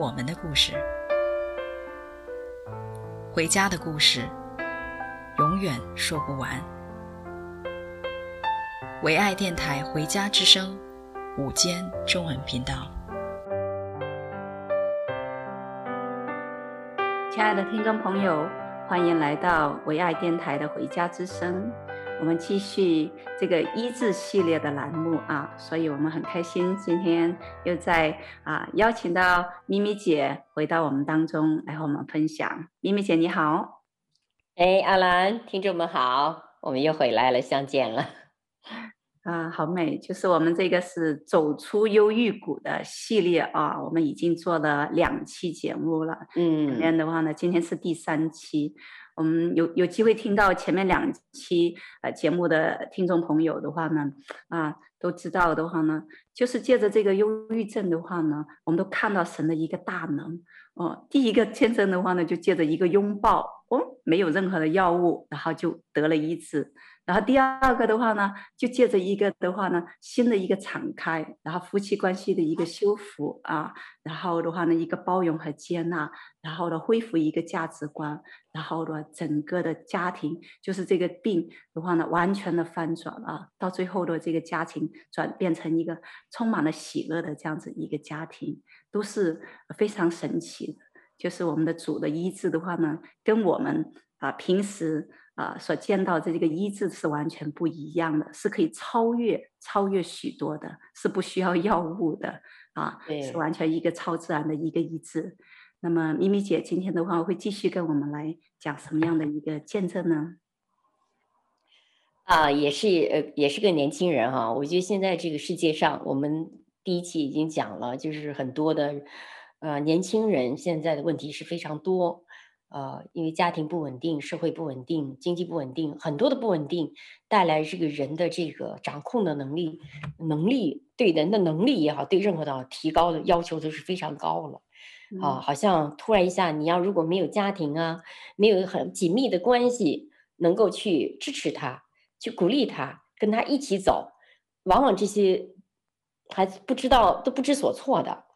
我们的故事，回家的故事，永远说不完。唯爱电台《回家之声》午间中文频道，亲爱的听众朋友，欢迎来到唯爱电台的《回家之声》。我们继续这个医治系列的栏目啊，所以我们很开心，今天又在啊邀请到咪咪姐回到我们当中来和我们分享。咪咪姐你好，哎，阿兰，听众们好，我们又回来了，相见了。啊，好美，就是我们这个是走出忧郁谷的系列啊，我们已经做了两期节目了，嗯，里面的话呢，今天是第三期。我们有有机会听到前面两期呃节目的听众朋友的话呢，啊，都知道的话呢，就是借着这个忧郁症的话呢，我们都看到神的一个大能哦。第一个见证的话呢，就借着一个拥抱，哦，没有任何的药物，然后就得了医治。然后第二个的话呢，就借着一个的话呢，新的一个敞开，然后夫妻关系的一个修复啊，然后的话呢，一个包容和接纳，然后呢，恢复一个价值观，然后呢，整个的家庭就是这个病的话呢，完全的翻转了，到最后的这个家庭转变成一个充满了喜乐的这样子一个家庭，都是非常神奇的。就是我们的主的医治的话呢，跟我们啊平时。啊，所见到的这个医治是完全不一样的，是可以超越、超越许多的，是不需要药物的啊，是完全一个超自然的一个医治。那么，咪咪姐今天的话会继续跟我们来讲什么样的一个见证呢？啊，也是呃，也是个年轻人哈、啊。我觉得现在这个世界上，我们第一期已经讲了，就是很多的呃年轻人现在的问题是非常多。呃，因为家庭不稳定，社会不稳定，经济不稳定，很多的不稳定带来这个人的这个掌控的能力，能力对人的能力也好，对任何的提高的要求都是非常高了。啊，好像突然一下，你要如果没有家庭啊，没有很紧密的关系，能够去支持他，去鼓励他，跟他一起走，往往这些孩子不知道都不知所措的。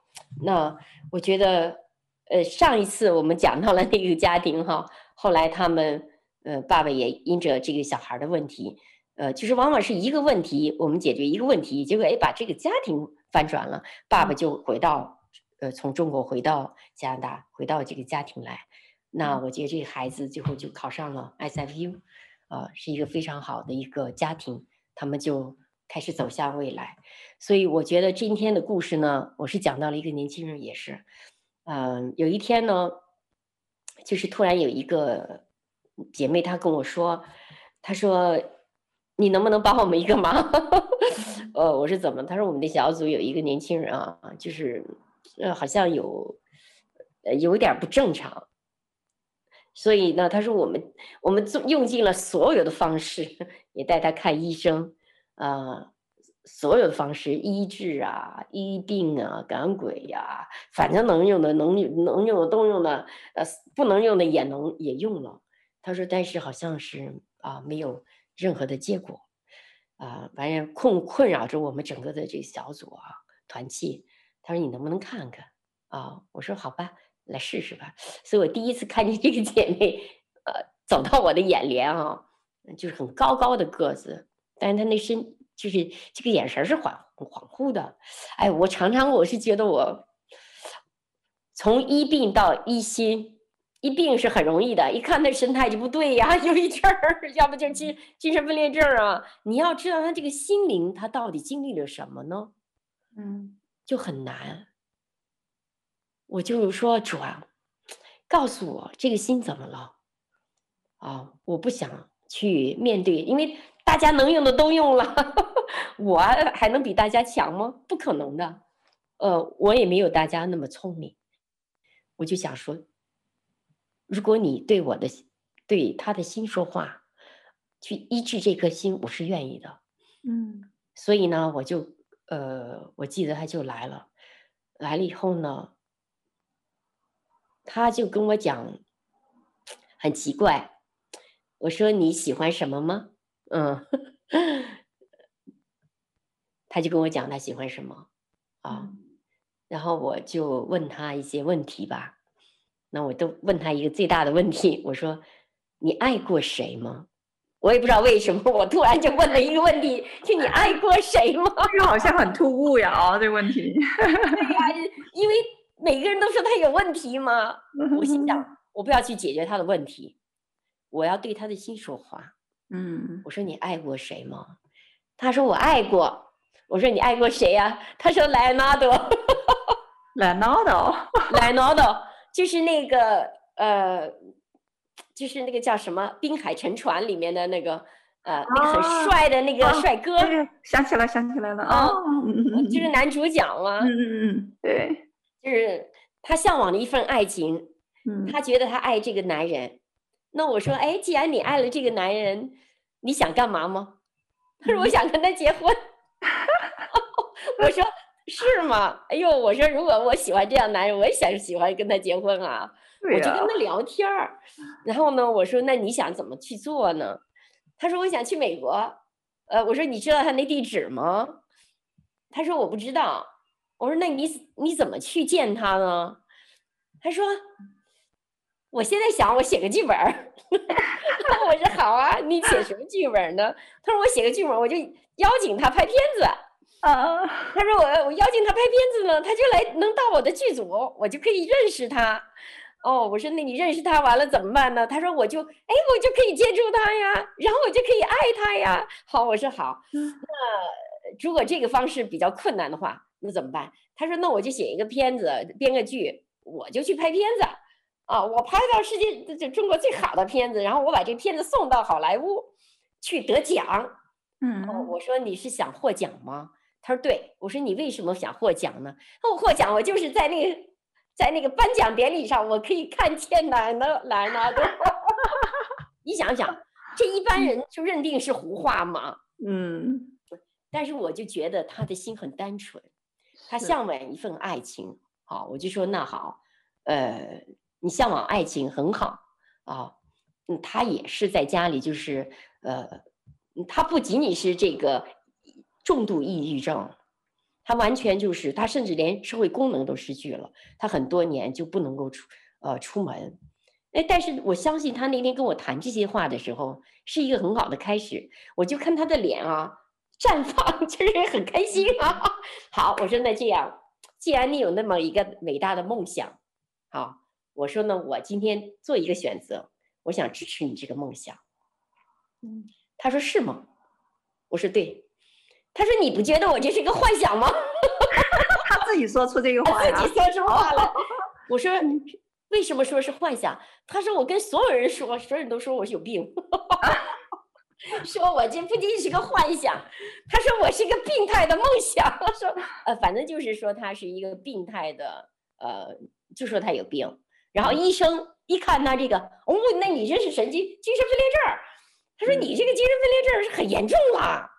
那我觉得。呃，上一次我们讲到了那个家庭哈，后来他们呃，爸爸也因着这个小孩的问题，呃，就是往往是一个问题，我们解决一个问题，结果哎，把这个家庭翻转了，爸爸就回到呃，从中国回到加拿大，回到这个家庭来。那我觉得这个孩子最后就考上了 SFU，呃，是一个非常好的一个家庭，他们就开始走向未来。所以我觉得今天的故事呢，我是讲到了一个年轻人也是。嗯，有一天呢，就是突然有一个姐妹，她跟我说，她说：“你能不能帮我们一个忙？” 呃，我说怎么？她说我们的小组有一个年轻人啊，就是呃，好像有呃有点不正常，所以呢，她说我们我们用尽了所有的方式，也带他看医生啊。所有的方式医治啊，医病啊，赶鬼呀、反正能用的能用能用的都用的，呃，不能用的也能也用了。他说，但是好像是啊，没有任何的结果，啊，反正困困扰着我们整个的这个小组啊，团契。他说，你能不能看看啊？我说好吧，来试试吧。所以我第一次看见这个姐妹，呃，走到我的眼帘啊，就是很高高的个子，但是她那身。就是这个眼神是恍恍惚的，哎，我常常我是觉得我从一病到一心，一病是很容易的，一看那神态就不对呀，有一阵儿，要不就精精神分裂症啊。你要知道他这个心灵他到底经历了什么呢？嗯，就很难。我就是说主啊，告诉我这个心怎么了？啊，我不想去面对，因为。大家能用的都用了，我还能比大家强吗？不可能的，呃，我也没有大家那么聪明，我就想说，如果你对我的对他的心说话，去依据这颗心，我是愿意的。嗯，所以呢，我就呃，我记得他就来了，来了以后呢，他就跟我讲，很奇怪，我说你喜欢什么吗？嗯，他就跟我讲他喜欢什么啊。嗯然后我就问他一些问题吧，那我都问他一个最大的问题，我说：“你爱过谁吗？”我也不知道为什么，我突然就问了一个问题：“就你爱过谁吗？”这个好像很突兀呀，啊，这个问题。对呀，因为每个人都说他有问题嘛。我心想，我不要去解决他的问题，我要对他的心说话。嗯，我说：“你爱过谁吗？”他说：“我爱过。”我说：“你爱过谁呀？”他说：“莱纳多。”莱纳多，莱纳多就是那个呃，就是那个叫什么《滨海沉船》里面的那个呃，啊、那个很帅的那个帅哥。啊、想起来，想起来了啊，就是男主角嘛。嗯嗯嗯，对，就是他向往的一份爱情。嗯，他觉得他爱这个男人。那我说，哎，既然你爱了这个男人，你想干嘛吗？他说，我想跟他结婚。我说。是吗？哎呦，我说如果我喜欢这样男人，我也想喜欢跟他结婚啊。我就跟他聊天儿，然后呢，我说那你想怎么去做呢？他说我想去美国。呃，我说你知道他那地址吗？他说我不知道。我说那你你怎么去见他呢？他说我现在想我写个剧本。我说好啊，你写什么剧本呢？他说我写个剧本，我就邀请他拍片子。啊，他说我我邀请他拍片子呢，他就来能到我的剧组，我就可以认识他。哦，我说那你认识他完了怎么办呢？他说我就哎，我就可以接触他呀，然后我就可以爱他呀。好，我说好。那如果这个方式比较困难的话，那怎么办？他说那我就写一个片子，编个剧，我就去拍片子。啊，我拍到世界就中国最好的片子，然后我把这片子送到好莱坞去得奖。嗯，哦，我说你是想获奖吗？他说：“对。”我说：“你为什么想获奖呢？”我获奖，我就是在那个在那个颁奖典礼上，我可以看见奶呢哪呢都。你想想，这一般人就认定是胡话吗？嗯。但是我就觉得他的心很单纯，他向往一份爱情。好，我就说那好，呃，你向往爱情很好啊。嗯，他也是在家里，就是呃，他不仅仅是这个。重度抑郁症，他完全就是他，甚至连社会功能都失去了。他很多年就不能够出呃出门，哎，但是我相信他那天跟我谈这些话的时候是一个很好的开始。我就看他的脸啊，绽放，就是很开心啊。好，我说那这样，既然你有那么一个伟大的梦想，好，我说呢，我今天做一个选择，我想支持你这个梦想。嗯，他说是吗？我说对。他说：“你不觉得我这是一个幻想吗？” 他自己说出这个话，自己说出话了。我说：“为什么说是幻想？”他说：“我跟所有人说，所有人都说我有病，说我这不仅是个幻想。”他说：“我是一个病态的梦想。”他说：“呃，反正就是说他是一个病态的，呃，就说他有病。然后医生一看他这个，哦，那你这是神经精神分裂症。他说你这个精神分裂症是很严重了，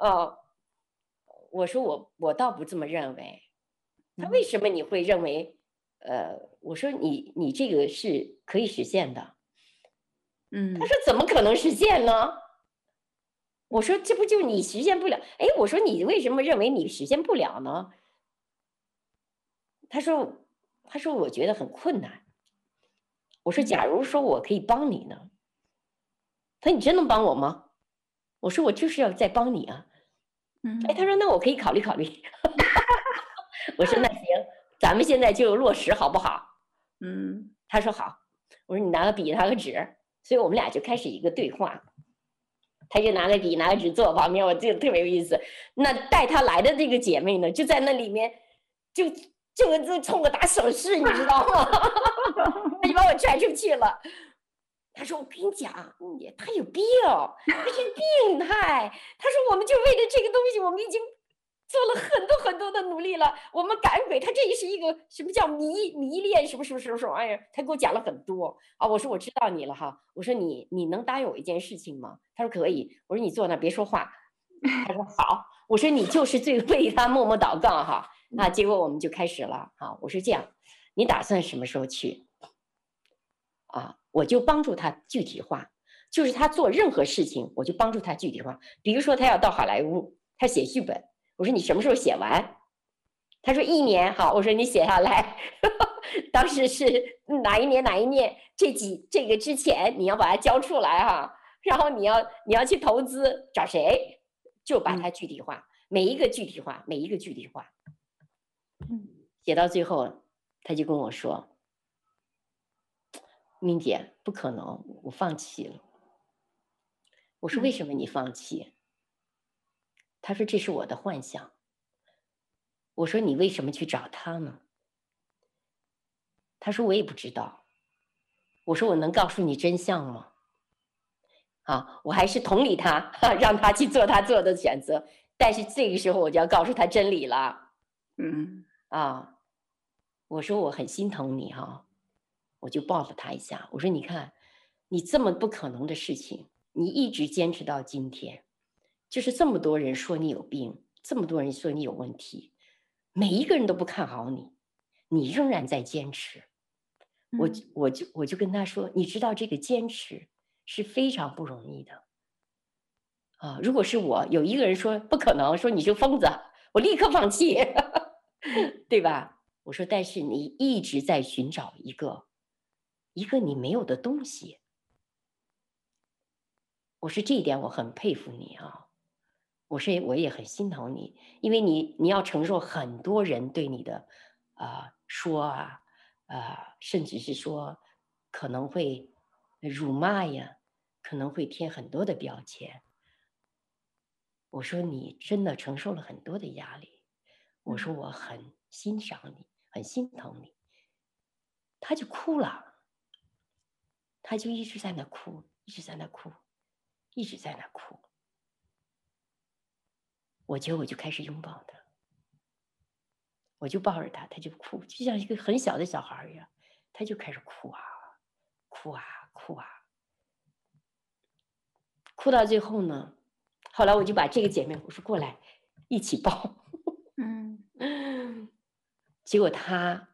呃。”我说我我倒不这么认为，他为什么你会认为？呃，我说你你这个是可以实现的，嗯，他说怎么可能实现呢？我说这不就你实现不了？哎，我说你为什么认为你实现不了呢？他说他说我觉得很困难。我说假如说我可以帮你呢？他说你真能帮我吗？我说我就是要再帮你啊。嗯哎，他说那我可以考虑考虑。我说那行，咱们现在就落实好不好？嗯，他说好。我说你拿个笔，拿个纸，所以我们俩就开始一个对话。他就拿个笔，拿个纸坐我旁边，我觉得特别有意思。那带他来的这个姐妹呢，就在那里面，就就就冲我打手势，你知道吗？他就把我拽出去了。他说：“我跟你讲，他有病，他是病态。”他说：“我们就为了这个东西，我们已经做了很多很多的努力了，我们赶鬼，他这也是一个什么叫迷迷恋什么什么什么什么玩意儿？他给我讲了很多啊。我说我知道你了哈。我说你你能答应我一件事情吗？他说可以。我说你坐那别说话。他说好。我说你就是最为他默默祷告哈。那结果我们就开始了啊。我说这样，你打算什么时候去？啊，我就帮助他具体化，就是他做任何事情，我就帮助他具体化。比如说他要到好莱坞，他写剧本。我说你什么时候写完？他说一年。好，我说你写下来。当时是哪一年哪一年？这几这个之前你要把它交出来哈。然后你要你要去投资，找谁？就把它具体化，嗯、每一个具体化，每一个具体化。嗯，写到最后，他就跟我说：“明姐，不可能，我放弃了。”我说：“为什么你放弃？”嗯他说：“这是我的幻想。”我说：“你为什么去找他呢？”他说：“我也不知道。”我说：“我能告诉你真相吗？”啊，我还是同理他，让他去做他做的选择。但是这个时候，我就要告诉他真理了。嗯，啊，我说我很心疼你哈，我就报复他一下。我说：“你看，你这么不可能的事情，你一直坚持到今天。”就是这么多人说你有病，这么多人说你有问题，每一个人都不看好你，你仍然在坚持。我我就我就跟他说，你知道这个坚持是非常不容易的。啊，如果是我，有一个人说不可能，说你是疯子，我立刻放弃，对吧？我说，但是你一直在寻找一个一个你没有的东西。我说这一点我很佩服你啊。我说我也很心疼你，因为你你要承受很多人对你的啊、呃、说啊啊、呃，甚至是说可能会辱骂呀，可能会贴很多的标签。我说你真的承受了很多的压力，我说我很欣赏你，很心疼你。他就哭了，他就一直在那哭，一直在那哭，一直在那哭。我觉得我就开始拥抱他，我就抱着他，他就哭，就像一个很小的小孩一样，他就开始哭啊，哭啊，哭啊，哭到最后呢，后来我就把这个姐妹我说过来一起抱，嗯，结果他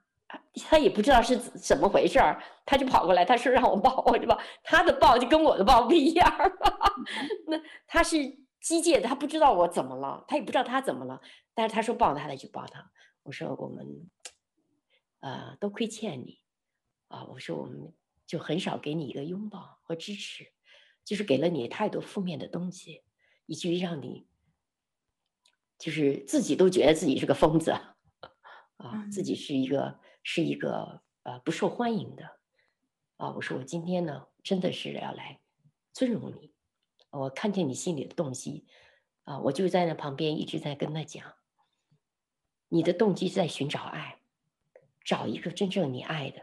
他也不知道是怎么回事儿，他就跑过来，他说让我抱，我就抱，他的抱就跟我的抱不一样，那他是。机械的，他不知道我怎么了，他也不知道他怎么了，但是他说抱他他就抱他。我说我们，呃，都亏欠你，啊，我说我们就很少给你一个拥抱和支持，就是给了你太多负面的东西，以至于让你，就是自己都觉得自己是个疯子，啊，自己是一个是一个呃不受欢迎的，啊，我说我今天呢真的是要来尊荣你。我看见你心里的动机，啊，我就在那旁边一直在跟他讲，你的动机是在寻找爱，找一个真正你爱的，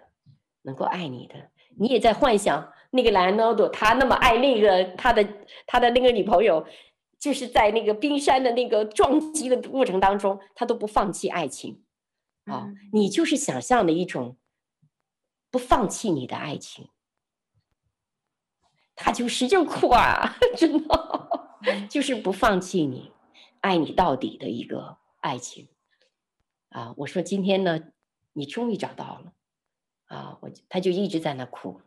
能够爱你的。你也在幻想那个莱昂纳多，他那么爱那个他的他的那个女朋友，就是在那个冰山的那个撞击的过程当中，他都不放弃爱情，啊，你就是想象的一种不放弃你的爱情。他就使劲哭啊，真的，就是不放弃你，爱你到底的一个爱情，啊，我说今天呢，你终于找到了，啊，我他就一直在那哭，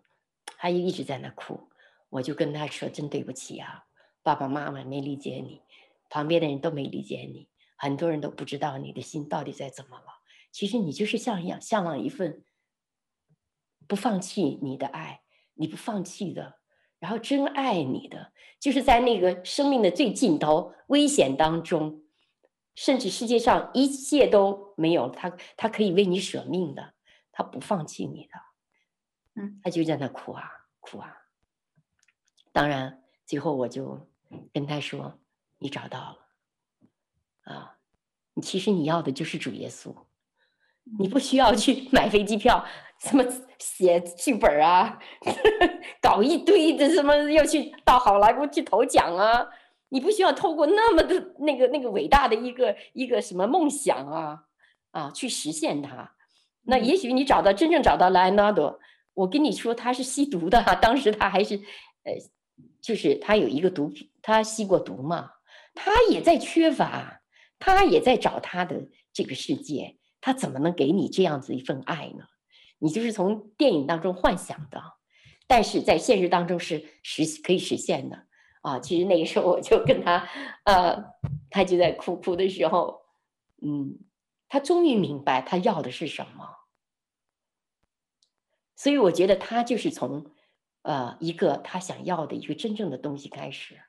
他就一直在那哭，我就跟他说，真对不起啊，爸爸妈妈没理解你，旁边的人都没理解你，很多人都不知道你的心到底在怎么了，其实你就是像一样向往一份不放弃你的爱，你不放弃的。然后真爱你的，就是在那个生命的最尽头、危险当中，甚至世界上一切都没有，他他可以为你舍命的，他不放弃你的，嗯，他就在那哭啊哭啊。当然，最后我就跟他说：“你找到了，啊，你其实你要的就是主耶稣。”你不需要去买飞机票，什么写剧本啊，搞一堆的什么要去到好莱坞去投奖啊，你不需要透过那么的那个那个伟大的一个一个什么梦想啊啊去实现它。那也许你找到真正找到莱昂纳多，我跟你说他是吸毒的，当时他还是呃，就是他有一个毒品，他吸过毒嘛，他也在缺乏，他也在找他的这个世界，他怎么能给你这样子一份爱呢？你就是从电影当中幻想的，但是在现实当中是实可以实现的。啊，其实那个时候我就跟他，呃，他就在哭哭的时候，嗯，他终于明白他要的是什么，所以我觉得他就是从，呃，一个他想要的一个真正的东西开始，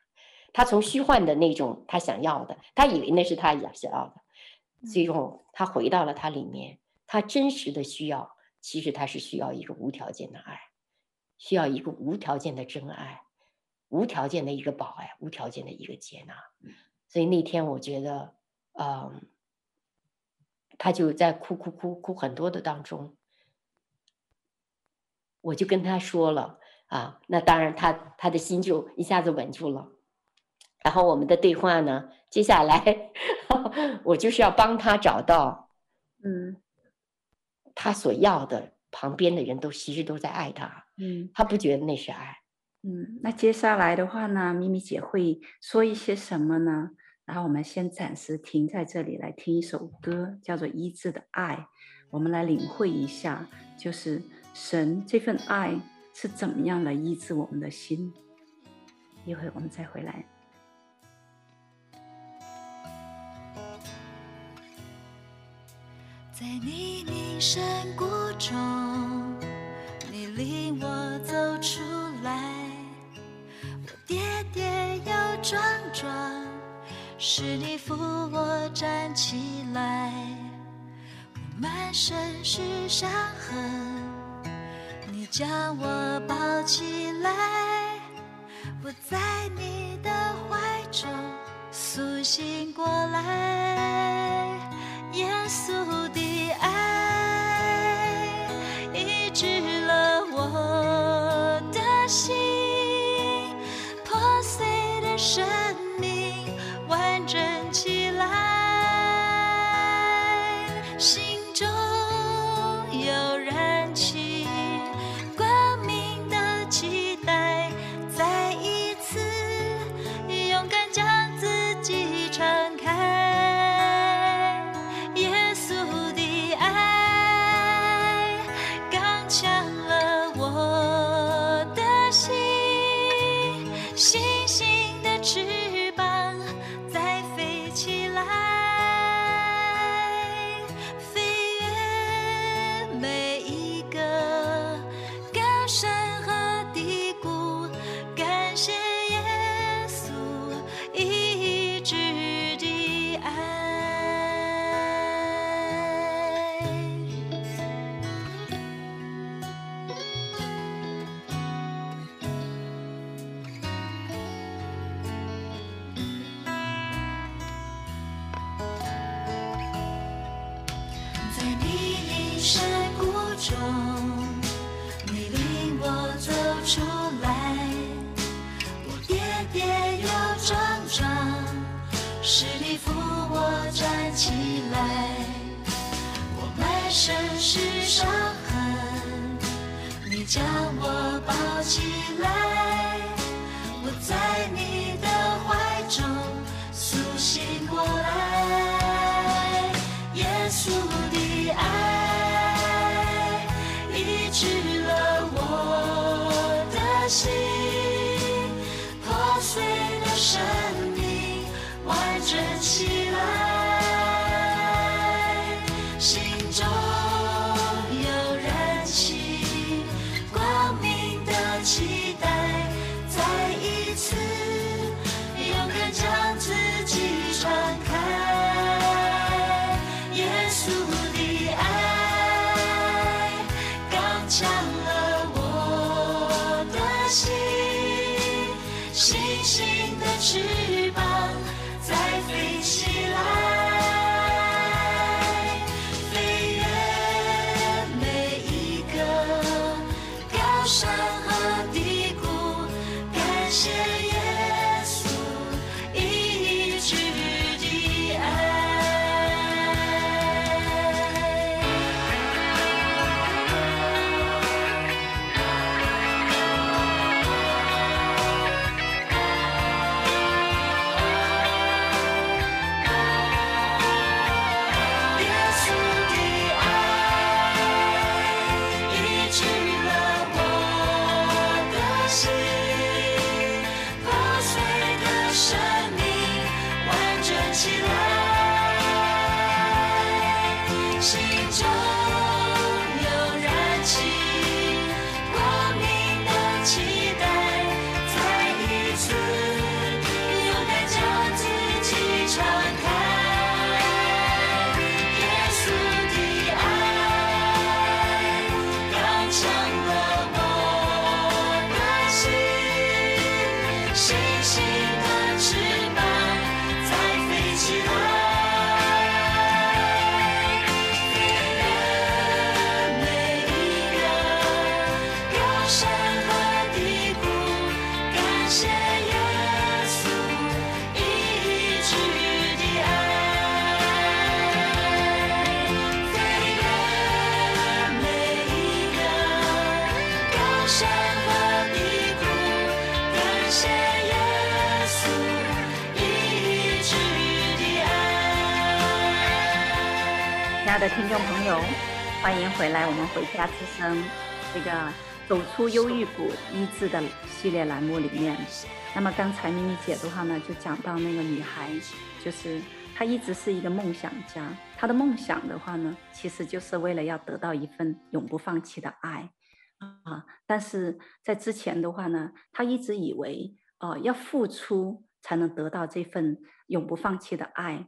他从虚幻的那种他想要的，他以为那是他想要的，最终他回到了他里面，他真实的需要，其实他是需要一个无条件的爱，需要一个无条件的真爱。无条件的一个保爱，无条件的一个接纳，所以那天我觉得，嗯，他就在哭哭哭哭很多的当中，我就跟他说了啊，那当然他他的心就一下子稳住了，然后我们的对话呢，接下来 我就是要帮他找到，嗯，他所要的旁边的人都其实都在爱他，嗯，他不觉得那是爱。嗯，那接下来的话呢，咪咪姐会说一些什么呢？然后我们先暂时停在这里，来听一首歌，叫做《医治的爱》，我们来领会一下，就是神这份爱是怎么样来医治我们的心。一会儿我们再回来。在泥泞山谷中，你领我走出来。我跌跌又撞撞，是你扶我站起来。我满身是伤痕，你将我抱起来。我在你的怀中苏醒过来，耶稣的众朋友，欢迎回来！我们回家之声这个走出忧郁谷医治的系列栏目里面，那么刚才咪咪姐的话呢，就讲到那个女孩，就是她一直是一个梦想家，她的梦想的话呢，其实就是为了要得到一份永不放弃的爱啊。但是在之前的话呢，她一直以为哦、要付出才能得到这份永不放弃的爱，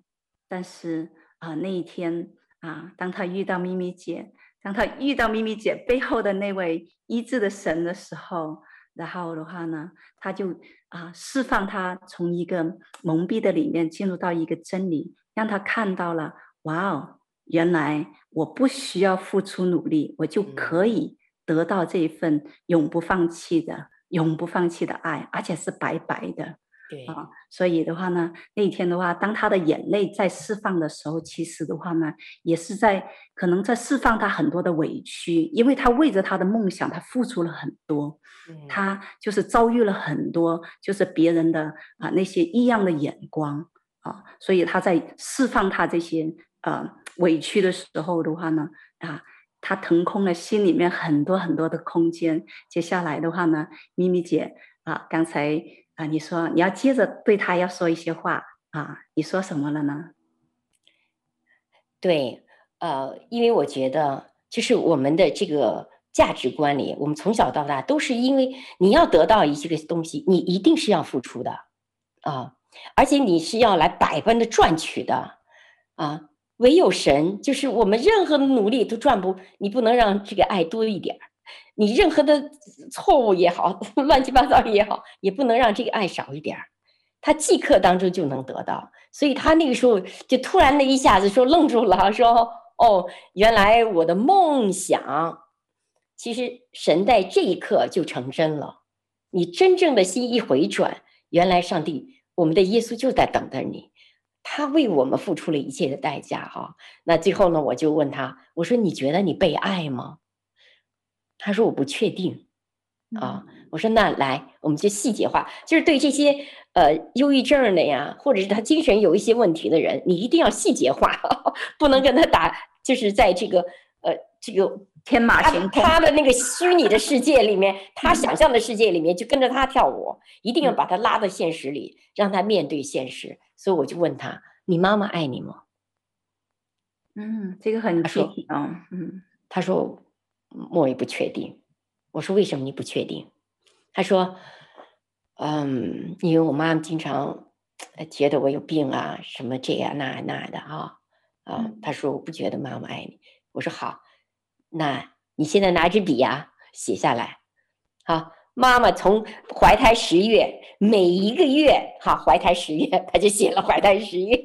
但是啊、那一天。啊！当他遇到咪咪姐，当他遇到咪咪姐背后的那位医治的神的时候，然后的话呢，他就啊释放他从一个蒙蔽的里面进入到一个真理，让他看到了，哇哦，原来我不需要付出努力，我就可以得到这一份永不放弃的、永不放弃的爱，而且是白白的。对啊，所以的话呢，那一天的话，当他的眼泪在释放的时候，其实的话呢，也是在可能在释放他很多的委屈，因为他为着他的梦想，他付出了很多，嗯、他就是遭遇了很多，就是别人的啊那些异样的眼光啊，所以他在释放他这些呃委屈的时候的话呢，啊，他腾空了心里面很多很多的空间。接下来的话呢，咪咪姐啊，刚才。啊，你说你要接着对他要说一些话啊？你说什么了呢？对，呃，因为我觉得，就是我们的这个价值观里，我们从小到大都是因为你要得到一些个东西，你一定是要付出的啊，而且你是要来百般的赚取的啊。唯有神，就是我们任何的努力都赚不，你不能让这个爱多一点儿。你任何的错误也好，乱七八糟也好，也不能让这个爱少一点儿。他即刻当中就能得到，所以他那个时候就突然的一下子说愣住了，说：“哦，原来我的梦想，其实神在这一刻就成真了。你真正的心一回转，原来上帝，我们的耶稣就在等着你，他为我们付出了一切的代价。哈，那最后呢，我就问他，我说：你觉得你被爱吗？”他说：“我不确定，啊，我说那来，我们就细节化，就是对这些呃忧郁症的呀，或者是他精神有一些问题的人，你一定要细节化，不能跟他打，就是在这个呃这个天马行空他，他的那个虚拟的世界里面，他想象的世界里面就跟着他跳舞，一定要把他拉到现实里，让他面对现实。所以我就问他：你妈妈爱你吗？嗯，这个很具体啊。嗯，他说。”我也不确定，我说为什么你不确定？他说，嗯，因为我妈妈经常觉得我有病啊，什么这样那那的啊，啊，他说我不觉得妈妈爱你。我说好，那你现在拿支笔呀，写下来。好，妈妈从怀胎十月，每一个月哈，怀胎十月，他就写了怀胎十月，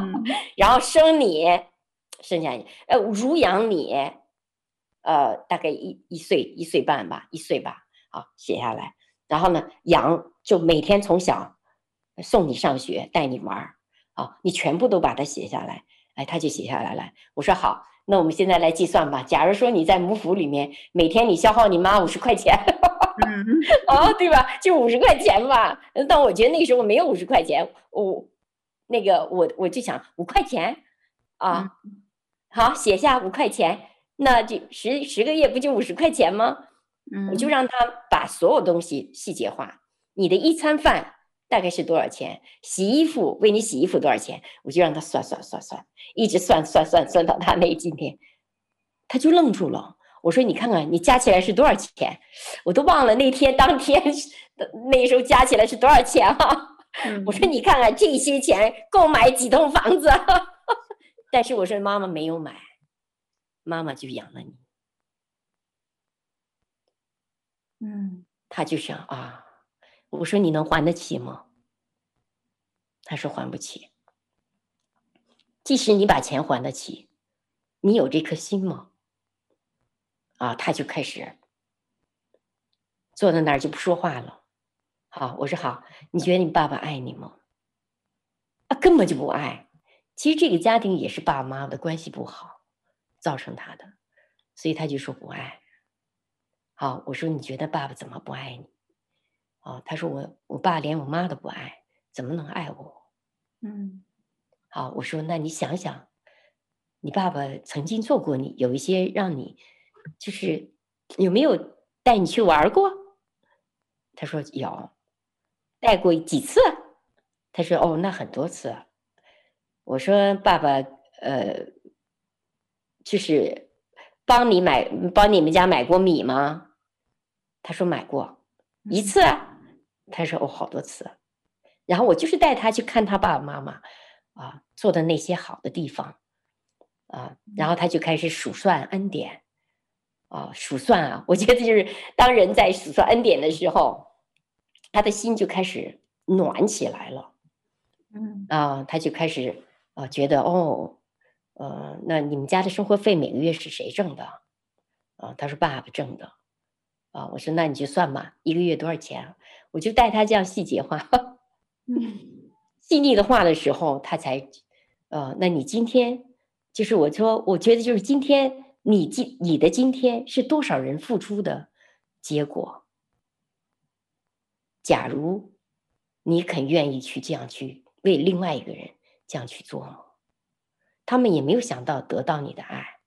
嗯，然后生你，生下你，呃，乳养你。呃，大概一一岁一岁半吧，一岁吧，好，写下来。然后呢，养就每天从小送你上学，带你玩儿，啊，你全部都把它写下来。哎，他就写下来了。我说好，那我们现在来计算吧。假如说你在母府里面，每天你消耗你妈五十块钱，嗯，啊，对吧？就五十块钱吧。但我觉得那个时候没有五十块钱，我那个我我就想五块钱，啊，好，写下五块钱。那就十十个月不就五十块钱吗？嗯，我就让他把所有东西细节化。你的一餐饭大概是多少钱？洗衣服为你洗衣服多少钱？我就让他算算算算，一直算算算算到他那今天，他就愣住了。我说你看看，你加起来是多少钱？我都忘了那天当天那时候加起来是多少钱哈、啊。我说你看看这些钱够买几栋房子，但是我说妈妈没有买，妈妈就养了你。嗯，他就想啊，我说你能还得起吗？他说还不起。即使你把钱还得起，你有这颗心吗？啊，他就开始坐在那儿就不说话了。好，我说好，你觉得你爸爸爱你吗？啊，根本就不爱。其实这个家庭也是爸爸妈妈的关系不好造成他的，所以他就说不爱。好，我说你觉得爸爸怎么不爱你？哦，他说我我爸连我妈都不爱，怎么能爱我？嗯，好，我说那你想想，你爸爸曾经做过你有一些让你就是有没有带你去玩过？他说有，带过几次？他说哦，那很多次。我说爸爸呃，就是。帮你买，帮你们家买过米吗？他说买过一次。他说哦，好多次。然后我就是带他去看他爸爸妈妈啊做的那些好的地方啊，然后他就开始数算恩典啊，数算啊。我觉得就是当人在数算恩典的时候，他的心就开始暖起来了。嗯啊，他就开始啊觉得哦。呃，那你们家的生活费每个月是谁挣的？啊，他说爸爸挣的。啊，我说那你就算吧，一个月多少钱？我就带他这样细节化，嗯，细腻的话的时候，他才，呃，那你今天就是我说，我觉得就是今天你今你的今天是多少人付出的结果？假如你肯愿意去这样去为另外一个人这样去做吗？他们也没有想到得到你的爱，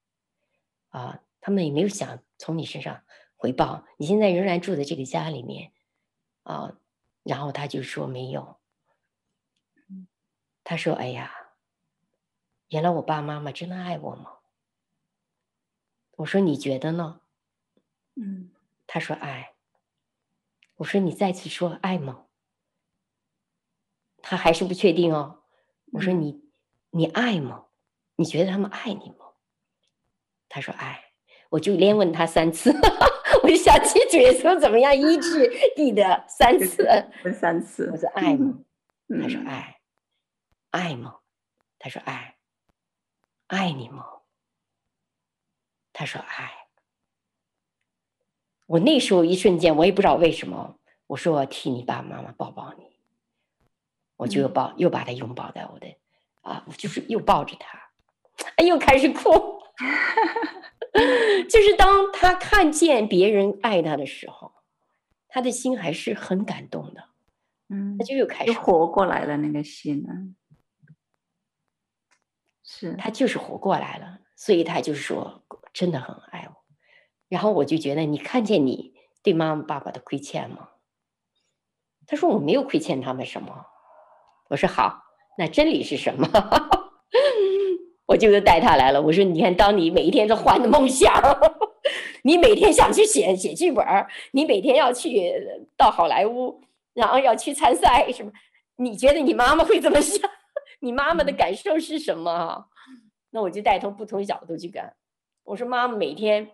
啊，他们也没有想从你身上回报。你现在仍然住在这个家里面，啊，然后他就说没有。他说：“哎呀，原来我爸妈妈真的爱我吗？”我说：“你觉得呢？”嗯，他说：“爱。”我说：“你再次说爱吗？”他还是不确定哦。我说：“你，你爱吗？”你觉得他们爱你吗？他说爱，我就连问他三次，我就想起主耶稣怎么样医治地的三次，问三次。我说爱吗？嗯、他说爱，爱吗？他说爱，爱你吗？他说爱。我那时候一瞬间，我也不知道为什么，我说我替你爸爸妈妈抱抱你，我就又抱，又把他拥抱在我的啊，我就是又抱着他。哎，又开始哭，就是当他看见别人爱他的时候，他的心还是很感动的，嗯，他就又开始又活过来了，那个心呢，是。他就是活过来了，所以他就说真的很爱我，然后我就觉得你看见你对妈妈爸爸的亏欠吗？他说我没有亏欠他们什么，我说好，那真理是什么？我就带他来了。我说：“你看，当你每一天都幻的梦想，你每天想去写写剧本，你每天要去到好莱坞，然后要去参赛什么？你觉得你妈妈会怎么想？你妈妈的感受是什么？”那我就带从不同角度去干。我说：“妈妈每天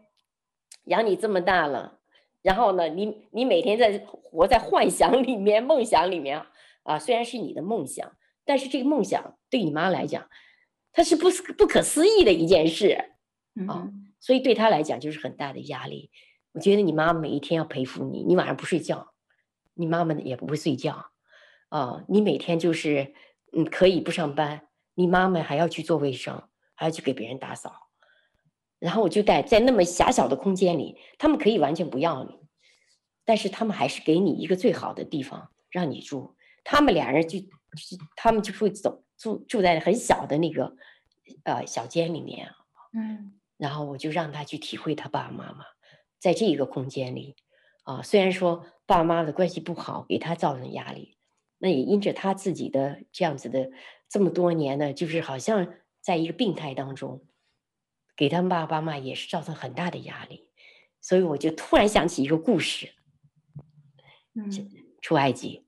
养你这么大了，然后呢，你你每天在活在幻想里面、梦想里面啊，虽然是你的梦想，但是这个梦想对你妈来讲。”他是不不可思议的一件事，啊，所以对他来讲就是很大的压力。我觉得你妈妈每一天要陪护你，你晚上不睡觉，你妈妈也不会睡觉，啊，你每天就是嗯可以不上班，你妈妈还要去做卫生，还要去给别人打扫，然后我就带在那么狭小的空间里，他们可以完全不要你，但是他们还是给你一个最好的地方让你住，他们俩人就他们就会走。住住在很小的那个，呃，小间里面，嗯，然后我就让他去体会他爸爸妈妈在这一个空间里，啊，虽然说爸爸妈妈的关系不好，给他造成压力，那也因着他自己的这样子的这么多年呢，就是好像在一个病态当中，给他们爸爸妈妈也是造成很大的压力。所以我就突然想起一个故事，嗯，出埃及。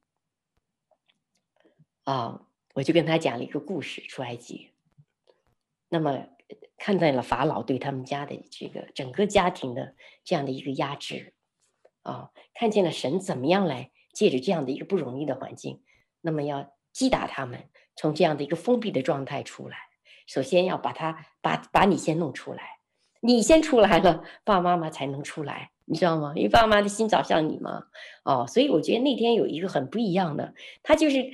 啊，我就跟他讲了一个故事，出埃及。那么看到了法老对他们家的这个整个家庭的这样的一个压制，啊，看见了神怎么样来借着这样的一个不容易的环境，那么要击打他们从这样的一个封闭的状态出来。首先要把他把把你先弄出来，你先出来了，爸爸妈妈才能出来，你知道吗？因为爸爸妈妈的心早像你嘛，哦，所以我觉得那天有一个很不一样的，他就是。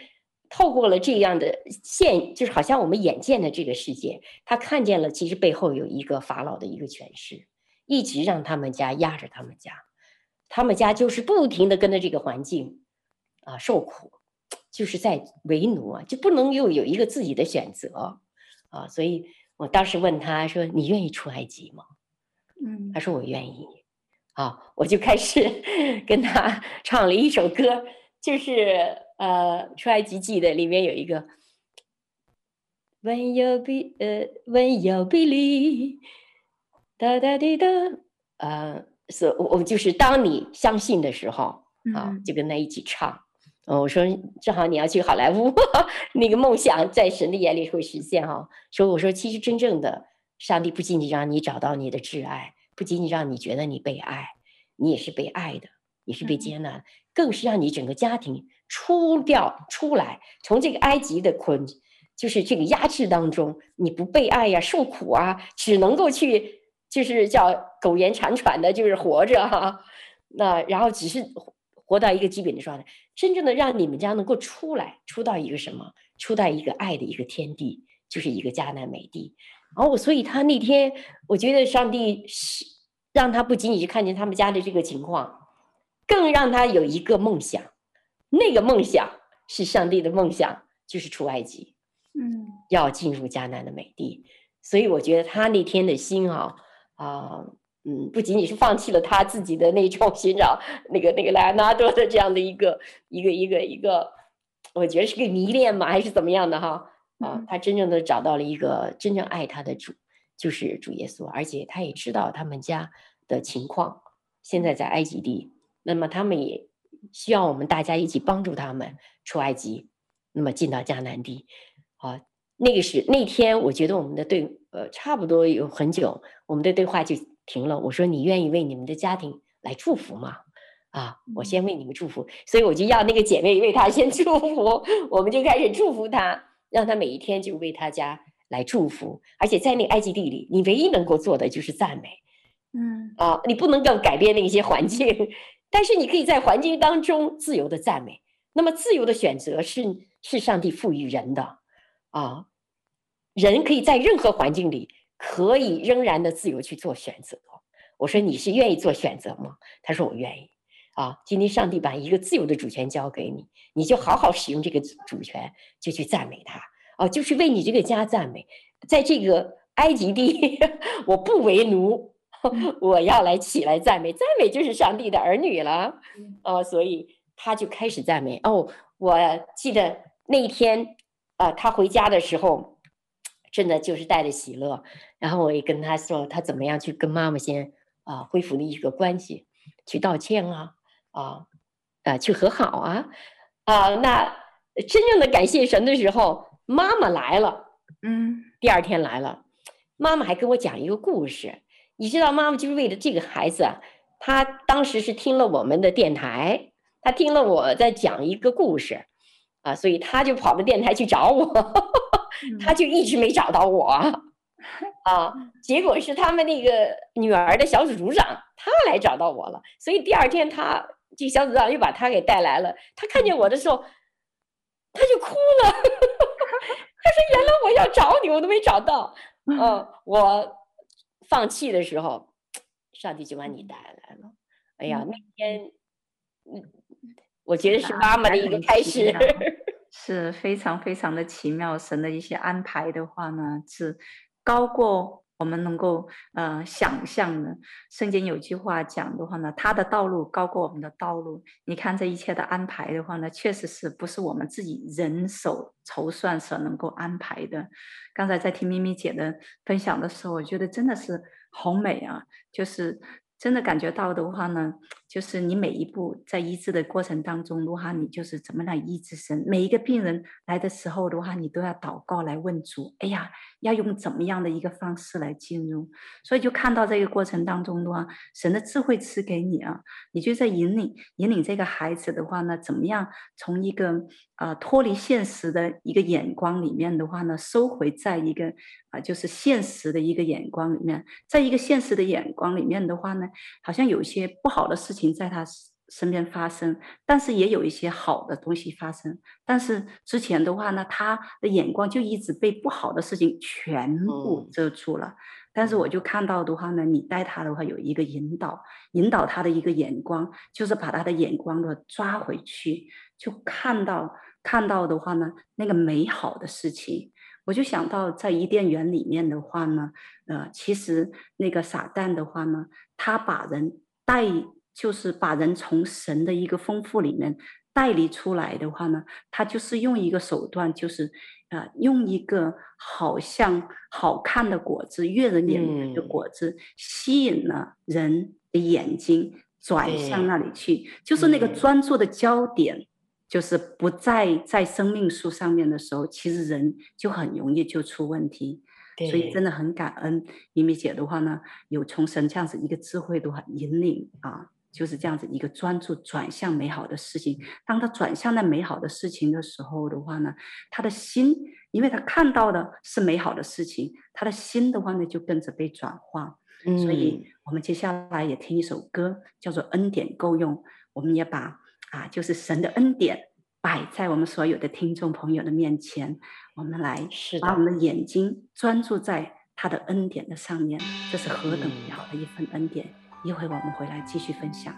透过了这样的现，就是好像我们眼见的这个世界，他看见了其实背后有一个法老的一个权势，一直让他们家压着他们家，他们家就是不停的跟着这个环境啊受苦，就是在为奴啊，就不能又有一个自己的选择啊，所以我当时问他说：“你愿意出埃及吗？”嗯，他说：“我愿意。”啊，我就开始 跟他唱了一首歌，就是。呃，出埃及记的里面有一个，When you be 呃，When you believe，哒哒滴哒，呃，是我我就是当你相信的时候啊，就跟他一起唱。哦，我说正好你要去好莱坞，那个梦想在神的眼里会实现哈。说我说其实真正的上帝不仅仅让你找到你的挚爱，不仅仅让你觉得你被爱，你也是被爱的，也是被接纳，嗯、更是让你整个家庭。出掉出来，从这个埃及的捆，就是这个压制当中，你不被爱呀，受苦啊，只能够去，就是叫苟延残喘的，就是活着哈、那然后只是活到一个基本的状态，真正的让你们家能够出来，出到一个什么？出到一个爱的一个天地，就是一个迦南美地。然后，所以他那天，我觉得上帝是让他不仅仅是看见他们家的这个情况，更让他有一个梦想。那个梦想是上帝的梦想，就是出埃及，嗯，要进入迦南的美地。所以我觉得他那天的心啊啊，嗯，不仅仅是放弃了他自己的那种寻找 那个那个莱昂纳多的这样的一个一个一个一个，我觉得是个迷恋嘛，还是怎么样的哈啊，他真正的找到了一个真正爱他的主，就是主耶稣，而且他也知道他们家的情况，现在在埃及地，那么他们也。需要我们大家一起帮助他们出埃及，那么进到迦南地，啊，那个是那天，我觉得我们的对，呃，差不多有很久，我们的对话就停了。我说你愿意为你们的家庭来祝福吗？啊，我先为你们祝福，所以我就要那个姐妹为她先祝福，我们就开始祝福她，让她每一天就为她家来祝福，而且在那个埃及地里，你唯一能够做的就是赞美，嗯，啊，你不能够改变那些环境。但是你可以在环境当中自由的赞美，那么自由的选择是是上帝赋予人的，啊，人可以在任何环境里可以仍然的自由去做选择。我说你是愿意做选择吗？他说我愿意。啊，今天上帝把一个自由的主权交给你，你就好好使用这个主权，就去赞美他。啊，就是为你这个家赞美，在这个埃及地，我不为奴。我要来起来赞美，赞美就是上帝的儿女了，哦，所以他就开始赞美。哦，我记得那一天，啊、呃，他回家的时候，真的就是带着喜乐。然后我也跟他说，他怎么样去跟妈妈先啊、呃、恢复了一个关系，去道歉啊，啊、呃，啊、呃，去和好啊，啊、呃，那真正的感谢神的时候，妈妈来了，嗯，第二天来了，妈妈还跟我讲一个故事。你知道妈妈就是为了这个孩子啊，她当时是听了我们的电台，她听了我在讲一个故事，啊，所以她就跑到电台去找我，她就一直没找到我，啊，结果是他们那个女儿的小组组长，他来找到我了，所以第二天他这小组长又把他给带来了，他看见我的时候，他就哭了，他说：“原来我要找你，我都没找到。”嗯，我。放弃的时候，上帝就把你带来了。哎呀，那天，嗯，我觉得是妈妈的一个开始，是非常非常的奇妙。神的一些安排的话呢，是高过我们能够呃想象的。圣经有句话讲的话呢，他的道路高过我们的道路。你看这一切的安排的话呢，确实是不是我们自己人手筹算所能够安排的。刚才在听咪咪姐的分享的时候，我觉得真的是好美啊，就是。真的感觉到的话呢，就是你每一步在医治的过程当中的话，你就是怎么来医治神。每一个病人来的时候的话，你都要祷告来问主，哎呀，要用怎么样的一个方式来进入。所以就看到这个过程当中的话，神的智慧赐给你啊，你就在引领引领这个孩子的话呢，怎么样从一个啊、呃、脱离现实的一个眼光里面的话呢，收回在一个啊、就是现实的一个眼光里面，在一个现实的眼光里面的话呢。好像有一些不好的事情在他身边发生，但是也有一些好的东西发生。但是之前的话呢，他的眼光就一直被不好的事情全部遮住了。但是我就看到的话呢，你带他的话有一个引导，引导他的一个眼光，就是把他的眼光的抓回去，就看到看到的话呢，那个美好的事情。我就想到在伊甸园里面的话呢，呃，其实那个撒旦的话呢，他把人带，就是把人从神的一个丰富里面带离出来的话呢，他就是用一个手段，就是呃，用一个好像好看的果子，悦人眼目的果子，嗯、吸引了人的眼睛转向那里去，嗯、就是那个专注的焦点。就是不在在生命树上面的时候，其实人就很容易就出问题。对所以真的很感恩咪咪姐的话呢，有从神这样子一个智慧的话引领啊，就是这样子一个专注转向美好的事情。当他转向那美好的事情的时候的话呢，他的心，因为他看到的是美好的事情，他的心的话呢就跟着被转化。嗯，所以我们接下来也听一首歌，叫做《恩典够用》，我们也把。啊，就是神的恩典摆在我们所有的听众朋友的面前，我们来把我们的眼睛专注在他的恩典的上面，这是何等美好的一份恩典！一会儿我们回来继续分享。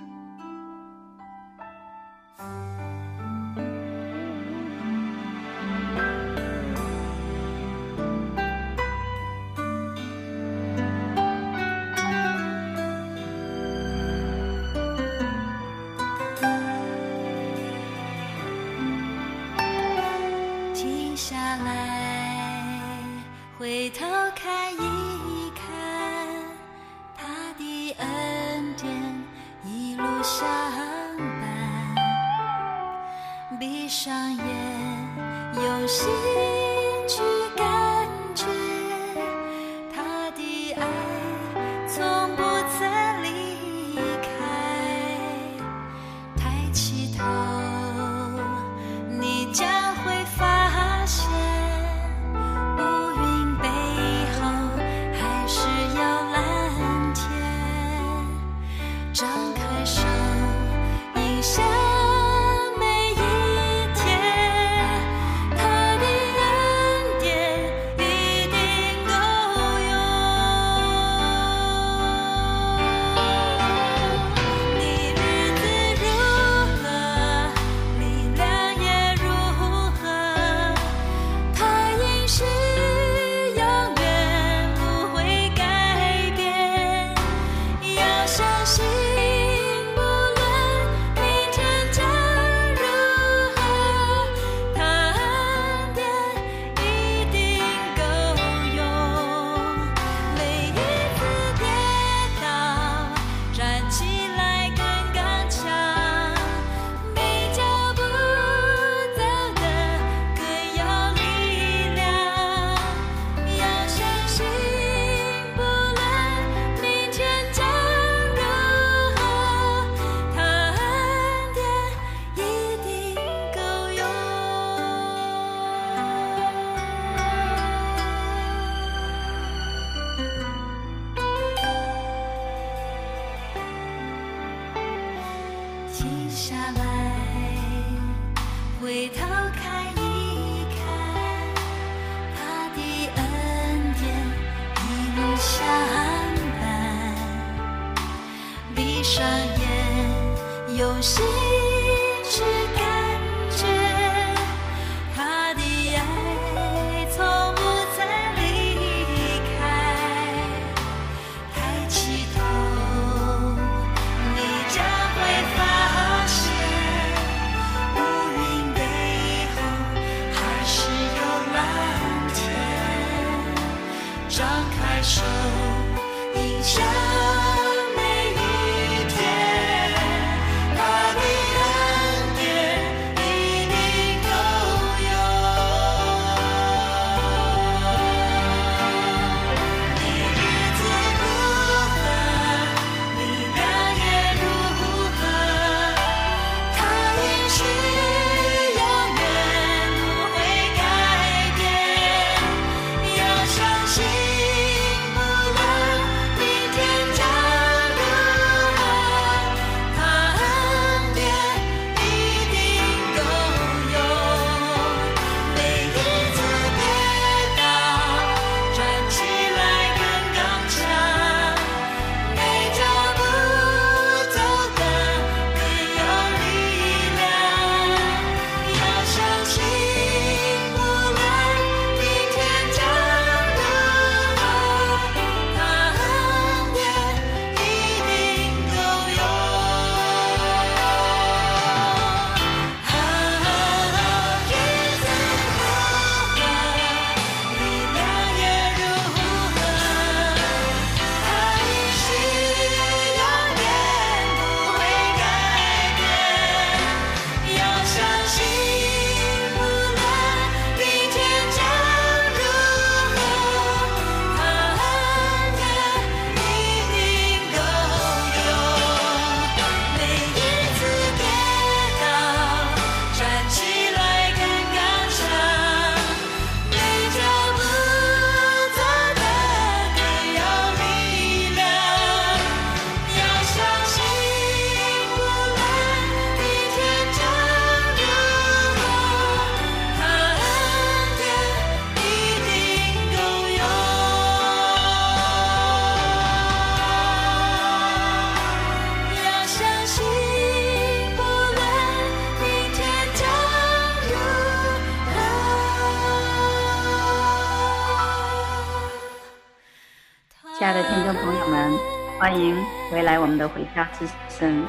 亲爱的听众朋友们，欢迎回来我们的回家之声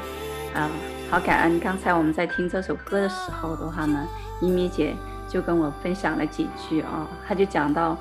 啊！好感恩，刚才我们在听这首歌的时候的话呢，咪咪姐就跟我分享了几句啊，她就讲到，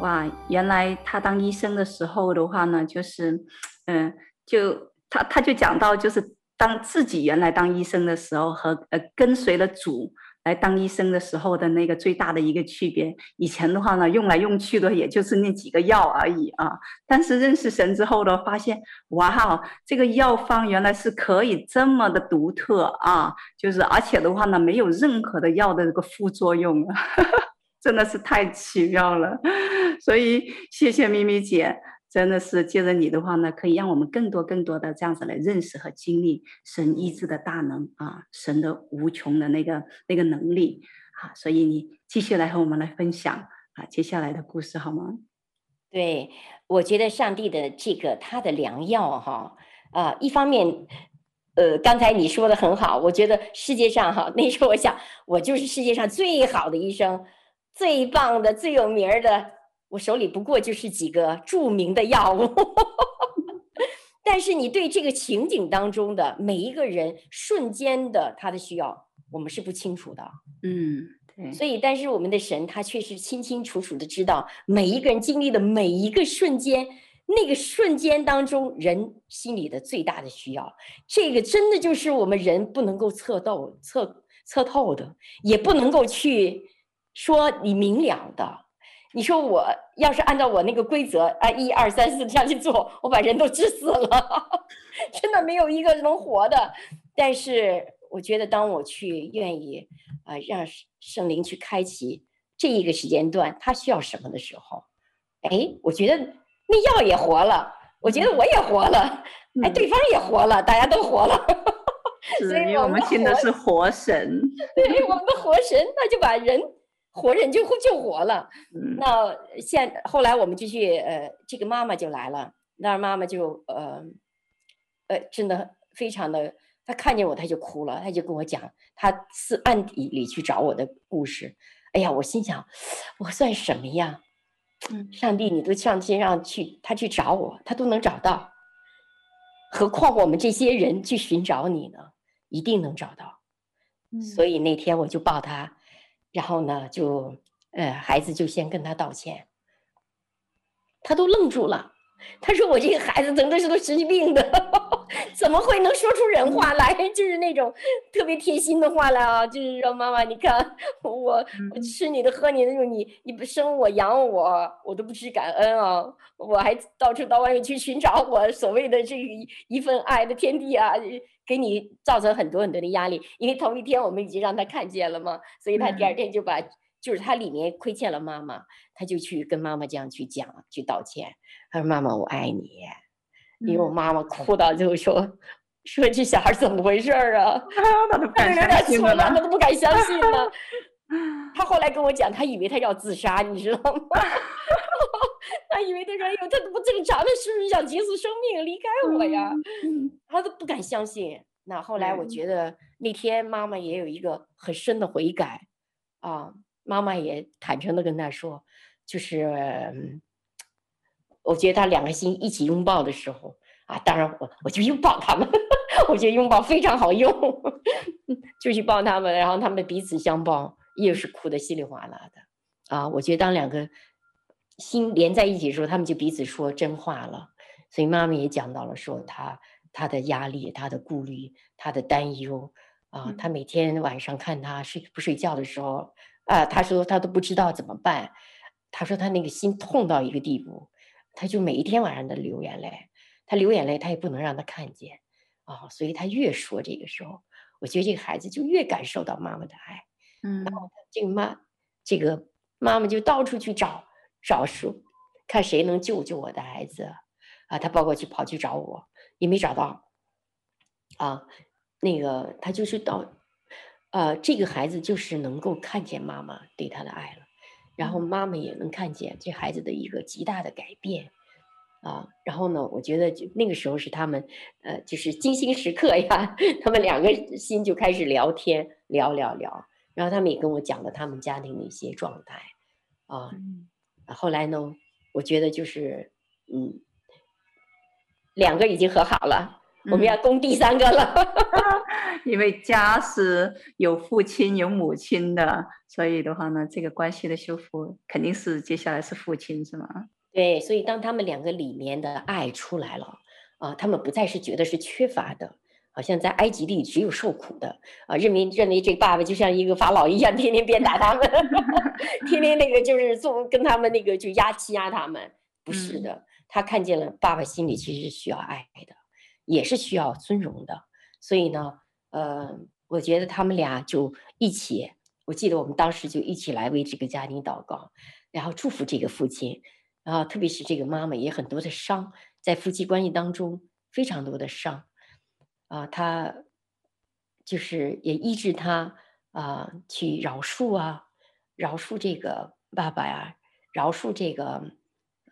哇，原来她当医生的时候的话呢，就是，嗯，就她她就讲到，就是当自己原来当医生的时候和呃跟随了主。来当医生的时候的那个最大的一个区别，以前的话呢，用来用去的也就是那几个药而已啊。但是认识神之后呢，发现哇哈，这个药方原来是可以这么的独特啊，就是而且的话呢，没有任何的药的这个副作用，真的是太奇妙了。所以谢谢咪咪姐。真的是借着你的话呢，可以让我们更多更多的这样子来认识和经历神医治的大能啊，神的无穷的那个那个能力啊，所以你继续来和我们来分享啊接下来的故事好吗？对，我觉得上帝的这个他的良药哈啊，一方面，呃，刚才你说的很好，我觉得世界上哈，那时候我想我就是世界上最好的医生，最棒的，最有名儿的。我手里不过就是几个著名的药物，但是你对这个情景当中的每一个人瞬间的他的需要，我们是不清楚的。嗯，对。所以，但是我们的神他却是清清楚楚的知道每一个人经历的每一个瞬间，那个瞬间当中人心里的最大的需要，这个真的就是我们人不能够测透、测测透的，也不能够去说你明了的。你说我要是按照我那个规则啊，一二三四这样去做，我把人都治死了，真的没有一个能活的。但是我觉得，当我去愿意啊，让圣灵去开启这一个时间段，他需要什么的时候，哎，我觉得那药也活了，我觉得我也活了，哎，对方也活了，大家都活了。所以我们信的是活神，对，我们的活神，那就把人。活人就就活了，那现后来我们就去，呃，这个妈妈就来了，那妈妈就呃，呃，真的非常的，她看见我，她就哭了，她就跟我讲，她是暗地里去找我的故事。哎呀，我心想，我算什么呀？上帝，你都上天上去，他去找我，他都能找到，何况我们这些人去寻找你呢？一定能找到。所以那天我就抱他。然后呢，就呃，孩子就先跟他道歉。他都愣住了。他说：“我这个孩子真的是个神经病的，怎么会能说出人话来？就是那种特别贴心的话来啊！就是说妈妈，你看 我，我吃你的喝你的，你你不生我养我，我都不知感恩啊！我还到处到外面去寻找我所谓的这个一份爱的天地啊，给你造成很多很多的压力。因为头一天我们已经让他看见了嘛，所以他第二天就把。”就是他里面亏欠了妈妈，他就去跟妈妈这样去讲，去道歉。他说：“妈妈，我爱你。”因为我妈妈哭到就说：“嗯、说这小孩怎么回事啊？”他都不敢相信了，他都不敢相信了。他后来跟我讲，他以为他要自杀，你知道吗？他以为他说：“哎呦，他都不正常，他是不是想结束生命，离开我呀？”嗯、他都不敢相信。那后来我觉得那天妈妈也有一个很深的悔改啊。妈妈也坦诚的跟他说，就是，我觉得他两个心一起拥抱的时候啊，当然我我就拥抱他们，我觉得拥抱非常好用，就去抱他们，然后他们彼此相抱，又是哭得稀里哗啦的啊。我觉得当两个心连在一起的时候，他们就彼此说真话了。所以妈妈也讲到了，说他他的压力、他的顾虑、他的担忧啊，他每天晚上看他睡不睡觉的时候。啊，他说他都不知道怎么办。他说他那个心痛到一个地步，他就每一天晚上都流眼泪。他流眼泪，他也不能让他看见啊、哦，所以他越说这个时候，我觉得这个孩子就越感受到妈妈的爱。嗯，然后这个妈，这个妈妈就到处去找找书，看谁能救救我的孩子啊。他包括去跑去找我，也没找到。啊，那个他就是到。呃，这个孩子就是能够看见妈妈对他的爱了，然后妈妈也能看见这孩子的一个极大的改变，啊，然后呢，我觉得就那个时候是他们，呃，就是精心时刻呀，他们两个心就开始聊天，聊聊聊，然后他们也跟我讲了他们家庭的一些状态，啊，后来呢，我觉得就是，嗯，两个已经和好了。我们要攻第三个了，因为家是有父亲有母亲的，所以的话呢，这个关系的修复肯定是接下来是父亲，是吗？对，所以当他们两个里面的爱出来了啊，他们不再是觉得是缺乏的，好像在埃及里只有受苦的啊，认为认为这个爸爸就像一个法老一样，天天鞭打他们，天天那个就是做跟他们那个就压欺压他们，不是的，嗯、他看见了爸爸心里其实是需要爱的。也是需要尊荣的，所以呢，呃，我觉得他们俩就一起，我记得我们当时就一起来为这个家庭祷告，然后祝福这个父亲，然后特别是这个妈妈也很多的伤，在夫妻关系当中非常多的伤，啊，他就是也医治他啊，去饶恕啊，饶恕这个爸爸呀，饶恕这个，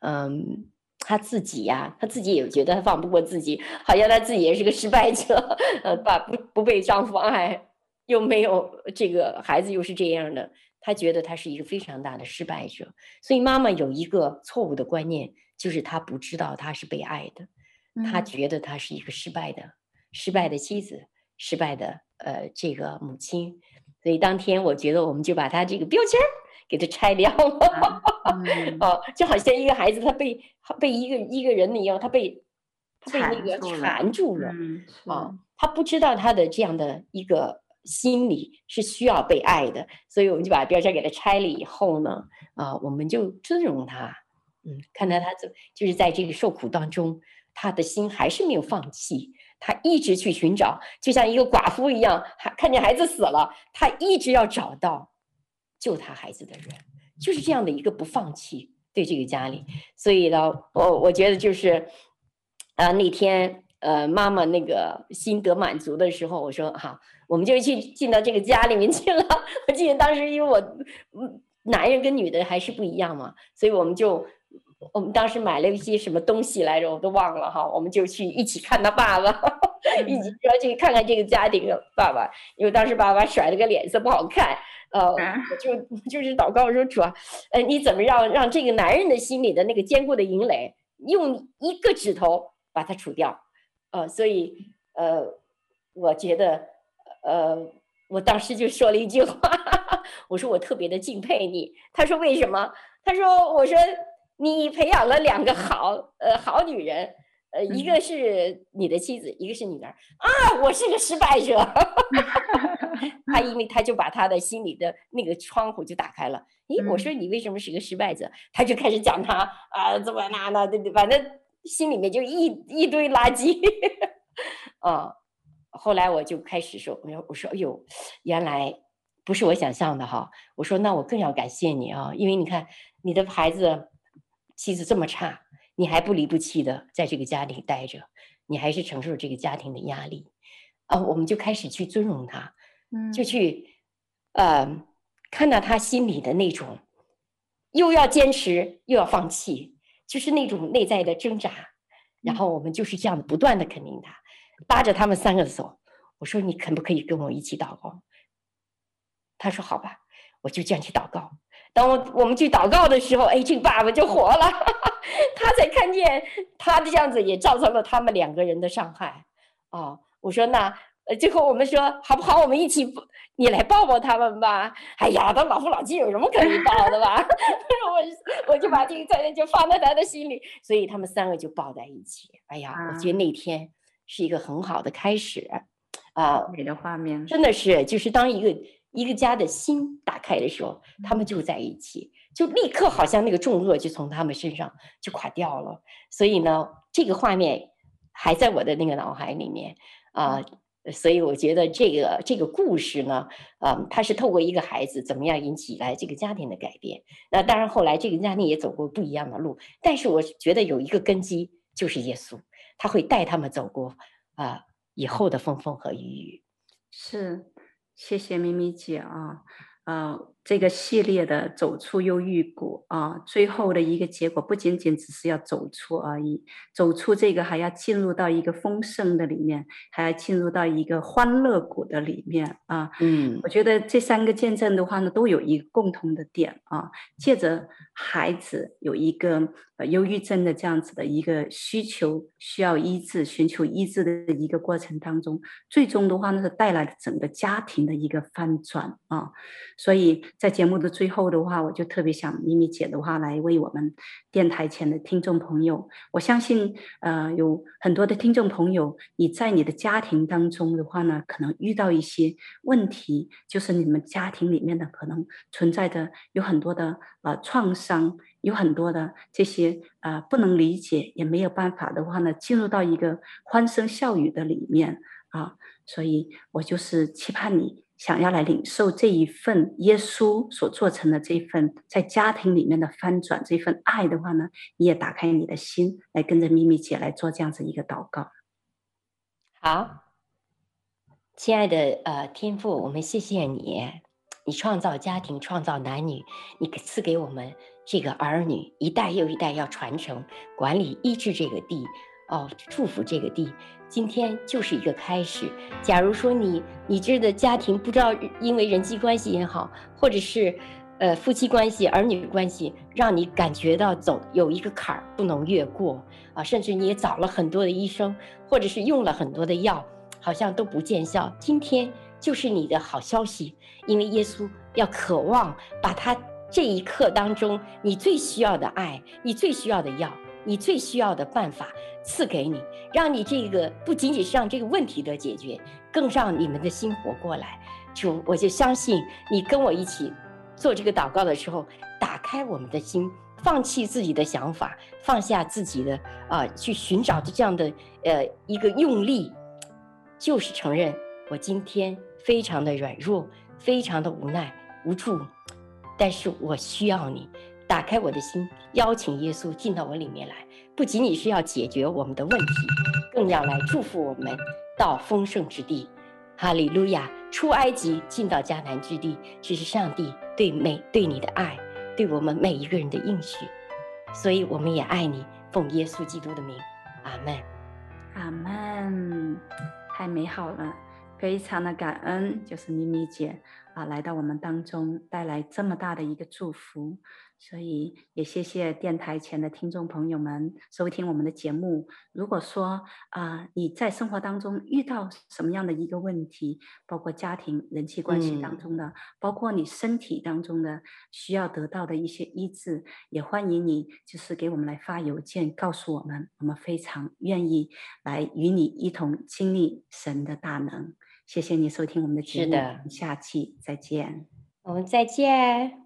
嗯。他自己呀、啊，他自己也觉得他放不过自己，好像他自己也是个失败者，呃，把不不被丈夫爱，又没有这个孩子，又是这样的，他觉得他是一个非常大的失败者。所以妈妈有一个错误的观念，就是他不知道他是被爱的，他觉得他是一个失败的、失败的妻子，失败的呃这个母亲。所以当天我觉得我们就把他这个标签给他拆掉了，嗯、哦，就好像一个孩子他被被一个一个人一样，他被他被那个缠住了，啊、哦，他不知道他的这样的一个心理是需要被爱的，所以我们就把标签给他拆了以后呢，啊，我们就尊重他，嗯，看到他就就是在这个受苦当中，他的心还是没有放弃，他一直去寻找，就像一个寡妇一样，还看见孩子死了，他一直要找到。救他孩子的人，就是这样的一个不放弃对这个家里，所以呢，我我觉得就是，啊，那天呃妈妈那个心得满足的时候，我说好，我们就去进到这个家里面去了。我记得当时因为我嗯男人跟女的还是不一样嘛，所以我们就我们当时买了一些什么东西来着，我都忘了哈，我们就去一起看他爸爸，一起说去看看这个家庭的爸爸，因为当时爸爸甩了个脸色不好看。呃，我就就是祷告说主啊，呃，你怎么让让这个男人的心里的那个坚固的营垒，用一个指头把它除掉？呃，所以呃，我觉得呃，我当时就说了一句话，我说我特别的敬佩你。他说为什么？他说我说你培养了两个好呃好女人，呃，一个是你的妻子，一个是女儿啊，我是个失败者。他因为他就把他的心里的那个窗户就打开了。诶，我说你为什么是个失败者？他就开始讲他啊怎么那那对对，反正心里面就一一堆垃圾。啊，后来我就开始说，我说我说哎呦，原来不是我想象的哈。我说那我更要感谢你啊，因为你看你的孩子。妻子这么差，你还不离不弃的在这个家庭待着，你还是承受这个家庭的压力，啊，我们就开始去尊重他，嗯，就去，呃，看到他心里的那种，又要坚持又要放弃，就是那种内在的挣扎，然后我们就是这样不断的肯定他，拉着他们三个的手，我说你可不可以跟我一起祷告？他说好吧，我就这样去祷告。当我我们去祷告的时候，哎，这个爸爸就活了，他才看见他这样子也造成了他们两个人的伤害。哦，我说那呃，最后我们说好不好？我们一起，你来抱抱他们吧。哎呀，他老夫老妻有什么可以抱的吧？我我就把这个责任就放在他的心里，所以他们三个就抱在一起。哎呀，我觉得那天是一个很好的开始啊，美的画面，真的是就是当一个。一个家的心打开的时候，他们就在一起，就立刻好像那个重恶就从他们身上就垮掉了。所以呢，这个画面还在我的那个脑海里面啊、呃。所以我觉得这个这个故事呢，啊、呃，它是透过一个孩子怎么样引起来这个家庭的改变。那当然后来这个家庭也走过不一样的路，但是我觉得有一个根基就是耶稣，他会带他们走过啊、呃、以后的风风和雨雨。是。谢谢咪咪姐啊，呃，这个系列的走出忧郁谷啊，最后的一个结果不仅仅只是要走出而已，走出这个还要进入到一个丰盛的里面，还要进入到一个欢乐谷的里面啊。嗯，我觉得这三个见证的话呢，都有一个共同的点啊，借着孩子有一个。呃，忧郁症的这样子的一个需求，需要医治、寻求医治的一个过程当中，最终的话呢，是带来了整个家庭的一个翻转啊。所以在节目的最后的话，我就特别想咪咪姐的话来为我们电台前的听众朋友，我相信呃有很多的听众朋友，你在你的家庭当中的话呢，可能遇到一些问题，就是你们家庭里面的可能存在着有很多的呃创伤。有很多的这些、呃，不能理解也没有办法的话呢，进入到一个欢声笑语的里面啊，所以我就是期盼你想要来领受这一份耶稣所做成的这份在家庭里面的翻转，这份爱的话呢，你也打开你的心来跟着咪咪姐来做这样子一个祷告。好，亲爱的呃天父，我们谢谢你，你创造家庭，创造男女，你赐给我们。这个儿女一代又一代要传承、管理、医治这个地，哦，祝福这个地。今天就是一个开始。假如说你你这的家庭不知道因为人际关系也好，或者是呃夫妻关系、儿女关系，让你感觉到走有一个坎儿不能越过啊，甚至你也找了很多的医生，或者是用了很多的药，好像都不见效。今天就是你的好消息，因为耶稣要渴望把他。这一刻当中，你最需要的爱，你最需要的药，你最需要的办法赐给你，让你这个不仅仅是让这个问题得解决，更让你们的心活过来。主，我就相信你跟我一起做这个祷告的时候，打开我们的心，放弃自己的想法，放下自己的啊、去寻找这样的呃一个用力，就是承认我今天非常的软弱，非常的无奈无助。但是我需要你打开我的心，邀请耶稣进到我里面来，不仅仅是要解决我们的问题，更要来祝福我们到丰盛之地。哈利路亚！出埃及进到迦南之地，这是上帝对每对你的爱，对我们每一个人的应许。所以我们也爱你，奉耶稣基督的名，阿门，阿门。太美好了，非常的感恩，就是咪咪姐。啊来到我们当中，带来这么大的一个祝福。所以也谢谢电台前的听众朋友们收听我们的节目。如果说啊、呃、你在生活当中遇到什么样的一个问题，包括家庭人际关系当中的，嗯、包括你身体当中的需要得到的一些医治，也欢迎你就是给我们来发邮件告诉我们，我们非常愿意来与你一同经历神的大能。谢谢你收听我们的节目，是的，下期再见，我们再见。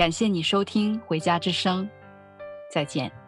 感谢你收听《回家之声》，再见。